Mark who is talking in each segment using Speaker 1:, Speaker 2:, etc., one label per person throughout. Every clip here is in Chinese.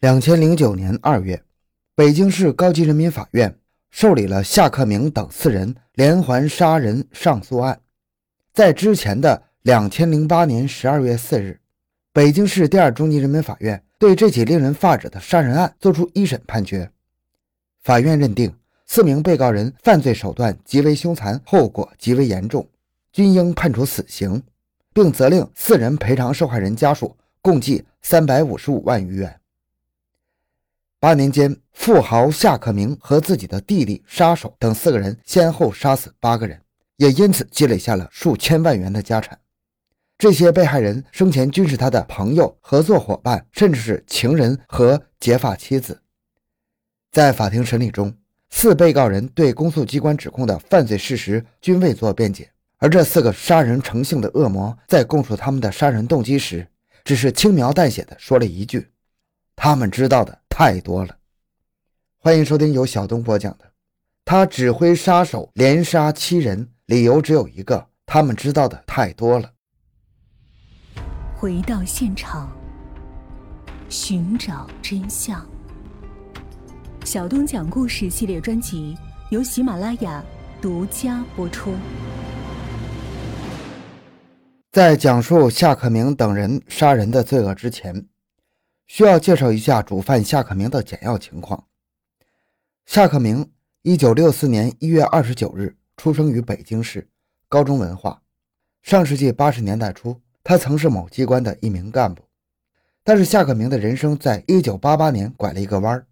Speaker 1: 两千零九年二月，北京市高级人民法院受理了夏克明等四人连环杀人上诉案。在之前的两千零八年十二月四日，北京市第二中级人民法院对这起令人发指的杀人案作出一审判决。法院认定四名被告人犯罪手段极为凶残，后果极为严重，均应判处死刑，并责令四人赔偿受害人家属共计三百五十五万余元。八年间，富豪夏克明和自己的弟弟、杀手等四个人先后杀死八个人，也因此积累下了数千万元的家产。这些被害人生前均是他的朋友、合作伙伴，甚至是情人和结发妻子。在法庭审理中，四被告人对公诉机关指控的犯罪事实均未作辩解，而这四个杀人成性的恶魔在供述他们的杀人动机时，只是轻描淡写的说了一句：“他们知道的太多了。”欢迎收听由小东播讲的《他指挥杀手连杀七人，理由只有一个：他们知道的太多了。”
Speaker 2: 回到现场，寻找真相。小东讲故事系列专辑由喜马拉雅独家播出。
Speaker 1: 在讲述夏克明等人杀人的罪恶之前，需要介绍一下主犯夏克明的简要情况。夏克明，一九六四年一月二十九日出生于北京市，高中文化。上世纪八十年代初，他曾是某机关的一名干部。但是夏克明的人生在一九八八年拐了一个弯儿。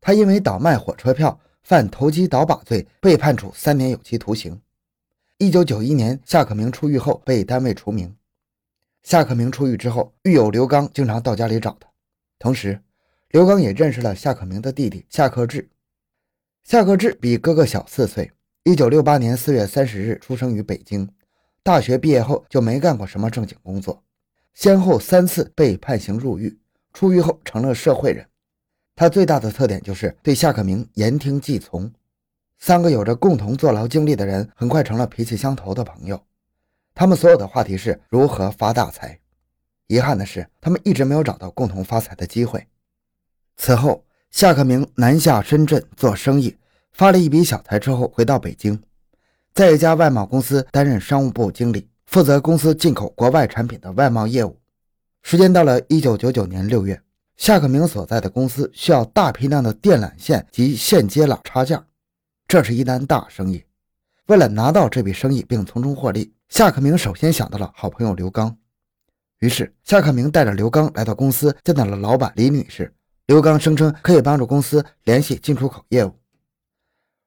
Speaker 1: 他因为倒卖火车票犯投机倒把罪，被判处三年有期徒刑。一九九一年，夏克明出狱后被单位除名。夏克明出狱之后，狱友刘刚经常到家里找他，同时，刘刚也认识了夏克明的弟弟夏克志。夏克志比哥哥小四岁，一九六八年四月三十日出生于北京。大学毕业后就没干过什么正经工作，先后三次被判刑入狱，出狱后成了社会人。他最大的特点就是对夏克明言听计从。三个有着共同坐牢经历的人，很快成了脾气相投的朋友。他们所有的话题是如何发大财。遗憾的是，他们一直没有找到共同发财的机会。此后，夏克明南下深圳做生意，发了一笔小财之后，回到北京，在一家外贸公司担任商务部经理，负责公司进口国外产品的外贸业务。时间到了一九九九年六月。夏克明所在的公司需要大批量的电缆线及线接缆插件，这是一单大生意。为了拿到这笔生意并从中获利，夏克明首先想到了好朋友刘刚。于是，夏克明带着刘刚来到公司，见到了老板李女士。刘刚声称可以帮助公司联系进出口业务。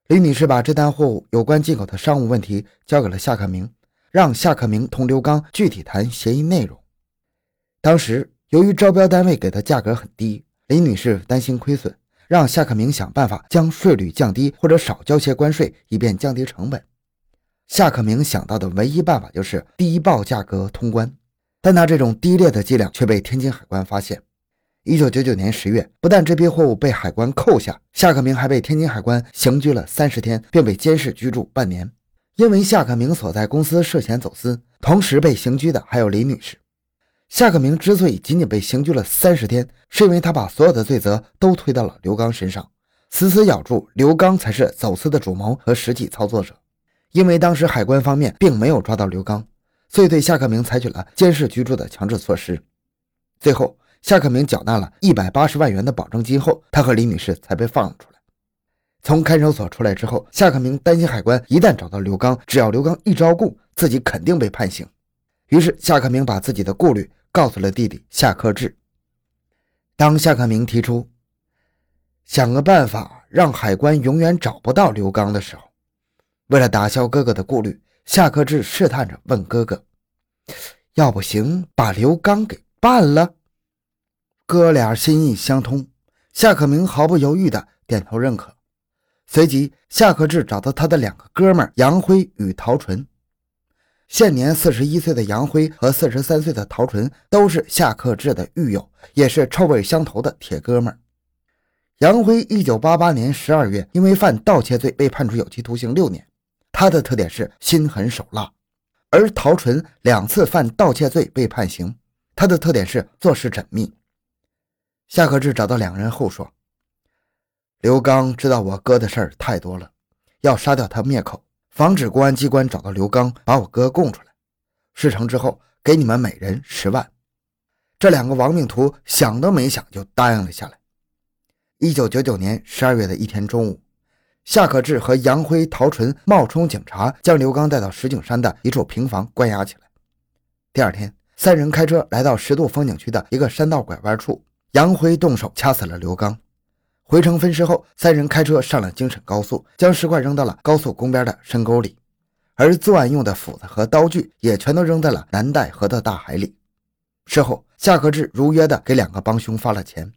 Speaker 1: 李女士把这单货物有关进口的商务问题交给了夏克明，让夏克明同刘刚具体谈协议内容。当时。由于招标单位给的价格很低，李女士担心亏损，让夏克明想办法将税率降低或者少交些关税，以便降低成本。夏克明想到的唯一办法就是低报价格通关，但他这种低劣的伎俩却被天津海关发现。一九九九年十月，不但这批货物被海关扣下，夏克明还被天津海关刑拘了三十天，并被监视居住半年。因为夏克明所在公司涉嫌走私，同时被刑拘的还有李女士。夏克明之所以仅仅被刑拘了三十天，是因为他把所有的罪责都推到了刘刚身上，死死咬住刘刚才是走私的主谋和实际操作者。因为当时海关方面并没有抓到刘刚，所以对夏克明采取了监视居住的强制措施。最后，夏克明缴纳了一百八十万元的保证金后，他和李女士才被放了出来。从看守所出来之后，夏克明担心海关一旦找到刘刚，只要刘刚一招供，自己肯定被判刑。于是，夏克明把自己的顾虑。告诉了弟弟夏克志。当夏克明提出想个办法让海关永远找不到刘刚的时候，为了打消哥哥的顾虑，夏克志试探着问哥哥：“要不行，把刘刚给办了？”哥俩心意相通，夏克明毫不犹豫地点头认可。随即，夏克志找到他的两个哥们杨辉与陶纯。现年四十一岁的杨辉和四十三岁的陶纯都是夏克志的狱友，也是臭味相投的铁哥们。杨辉一九八八年十二月因为犯盗窃罪被判处有期徒刑六年，他的特点是心狠手辣；而陶纯两次犯盗窃罪被判刑，他的特点是做事缜密。夏克志找到两个人后说：“刘刚知道我哥的事儿太多了，要杀掉他灭口，防止公安机关找到刘刚，把我哥供出来。事成之后，给你们每人十万。”这两个亡命徒想都没想就答应了下来。一九九九年十二月的一天中午，夏可志和杨辉、陶纯冒充警察，将刘刚带到石景山的一处平房关押起来。第二天，三人开车来到十渡风景区的一个山道拐弯处。杨辉动手掐死了刘刚，回城分尸后，三人开车上了京沈高速，将尸块扔到了高速公边的深沟里，而作案用的斧子和刀具也全都扔在了南戴河的大海里。事后，夏克志如约的给两个帮凶发了钱，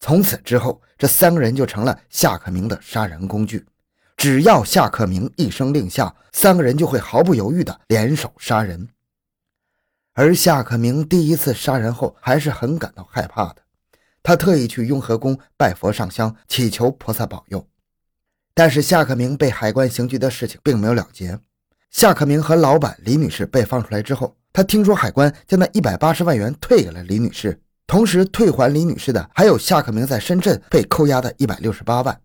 Speaker 1: 从此之后，这三个人就成了夏克明的杀人工具。只要夏克明一声令下，三个人就会毫不犹豫的联手杀人。而夏克明第一次杀人后，还是很感到害怕的。他特意去雍和宫拜佛上香，祈求菩萨保佑。但是夏克明被海关刑拘的事情并没有了结。夏克明和老板李女士被放出来之后，他听说海关将那一百八十万元退给了李女士，同时退还李女士的还有夏克明在深圳被扣押的一百六十八万。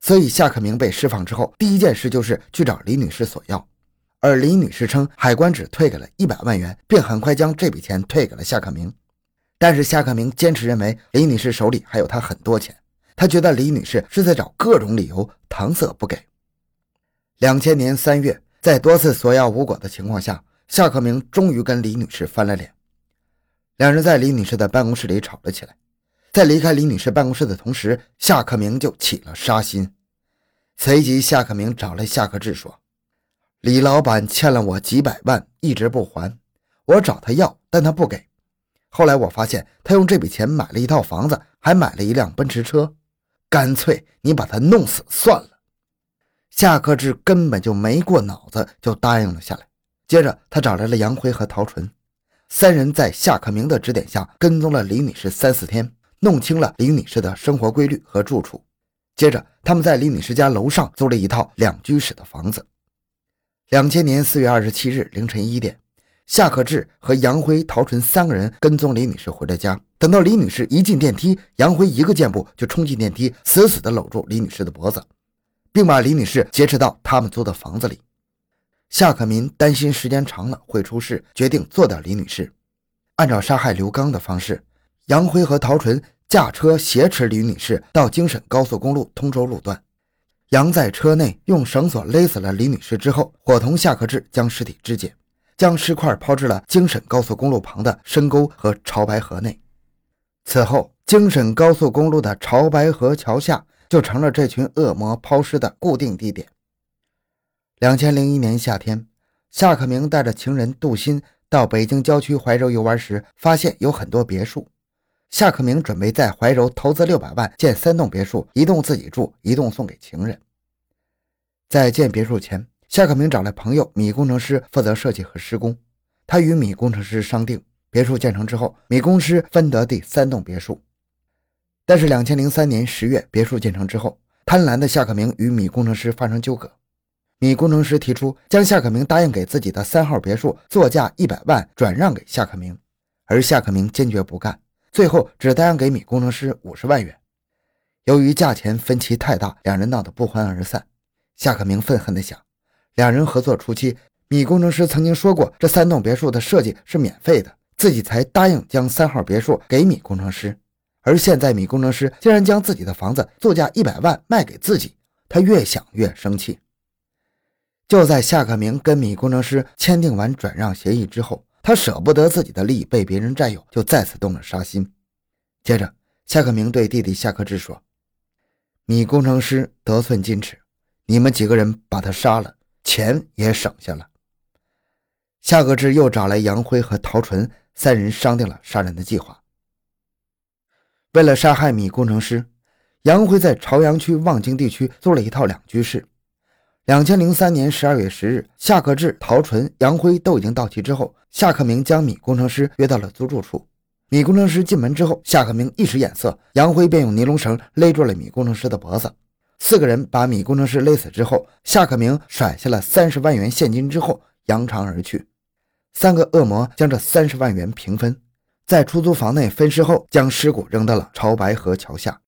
Speaker 1: 所以夏克明被释放之后，第一件事就是去找李女士索要。而李女士称海关只退给了一百万元，并很快将这笔钱退给了夏克明。但是夏克明坚持认为李女士手里还有他很多钱，他觉得李女士是在找各种理由搪塞不给。两千年三月，在多次索要无果的情况下，夏克明终于跟李女士翻了脸。两人在李女士的办公室里吵了起来。在离开李女士办公室的同时，夏克明就起了杀心。随即，夏克明找来夏克志说：“李老板欠了我几百万，一直不还，我找他要，但他不给。”后来我发现，他用这笔钱买了一套房子，还买了一辆奔驰车。干脆你把他弄死算了。夏克志根本就没过脑子，就答应了下来。接着，他找来了杨辉和陶纯，三人在夏克明的指点下跟踪了李女士三四天，弄清了李女士的生活规律和住处。接着，他们在李女士家楼上租了一套两居室的房子。两千年四月二十七日凌晨一点。夏克志和杨辉、陶纯三个人跟踪李女士回了家。等到李女士一进电梯，杨辉一个箭步就冲进电梯，死死地搂住李女士的脖子，并把李女士劫持到他们租的房子里。夏可民担心时间长了会出事，决定做掉李女士。按照杀害刘刚的方式，杨辉和陶纯驾车挟持李女士到京沈高速公路通州路段。杨在车内用绳索勒死了李女士之后，伙同夏克志将尸体肢解。将尸块抛至了京沈高速公路旁的深沟和潮白河内。此后，京沈高速公路的潮白河桥下就成了这群恶魔抛尸的固定地点。两千零一年夏天，夏克明带着情人杜鑫到北京郊区怀柔游玩时，发现有很多别墅。夏克明准备在怀柔投资六百万建三栋别墅，一栋自己住，一栋送给情人。在建别墅前。夏克明找来朋友米工程师负责设计和施工，他与米工程师商定，别墅建成之后，米公司分得第三栋别墅。但是，两千零三年十月，别墅建成之后，贪婪的夏克明与米工程师发生纠葛，米工程师提出将夏克明答应给自己的三号别墅作价一百万转让给夏克明，而夏克明坚决不干，最后只答应给米工程师五十万元。由于价钱分歧太大，两人闹得不欢而散。夏克明愤恨地想。两人合作初期，米工程师曾经说过，这三栋别墅的设计是免费的，自己才答应将三号别墅给米工程师。而现在，米工程师竟然将自己的房子作价一百万卖给自己，他越想越生气。就在夏克明跟米工程师签订完转让协议之后，他舍不得自己的利益被别人占有，就再次动了杀心。接着，夏克明对弟弟夏克志说：“米工程师得寸进尺，你们几个人把他杀了。”钱也省下了。夏克志又找来杨辉和陶纯三人商定了杀人的计划。为了杀害米工程师，杨辉在朝阳区望京地区租了一套两居室。两千零三年十二月十日，夏克志、陶纯、杨辉都已经到齐之后，夏克明将米工程师约到了租住处。米工程师进门之后，夏克明一使眼色，杨辉便用尼龙绳勒住了米工程师的脖子。四个人把米工程师勒死之后，夏克明甩下了三十万元现金之后扬长而去。三个恶魔将这三十万元平分，在出租房内分尸后，将尸骨扔到了潮白河桥下。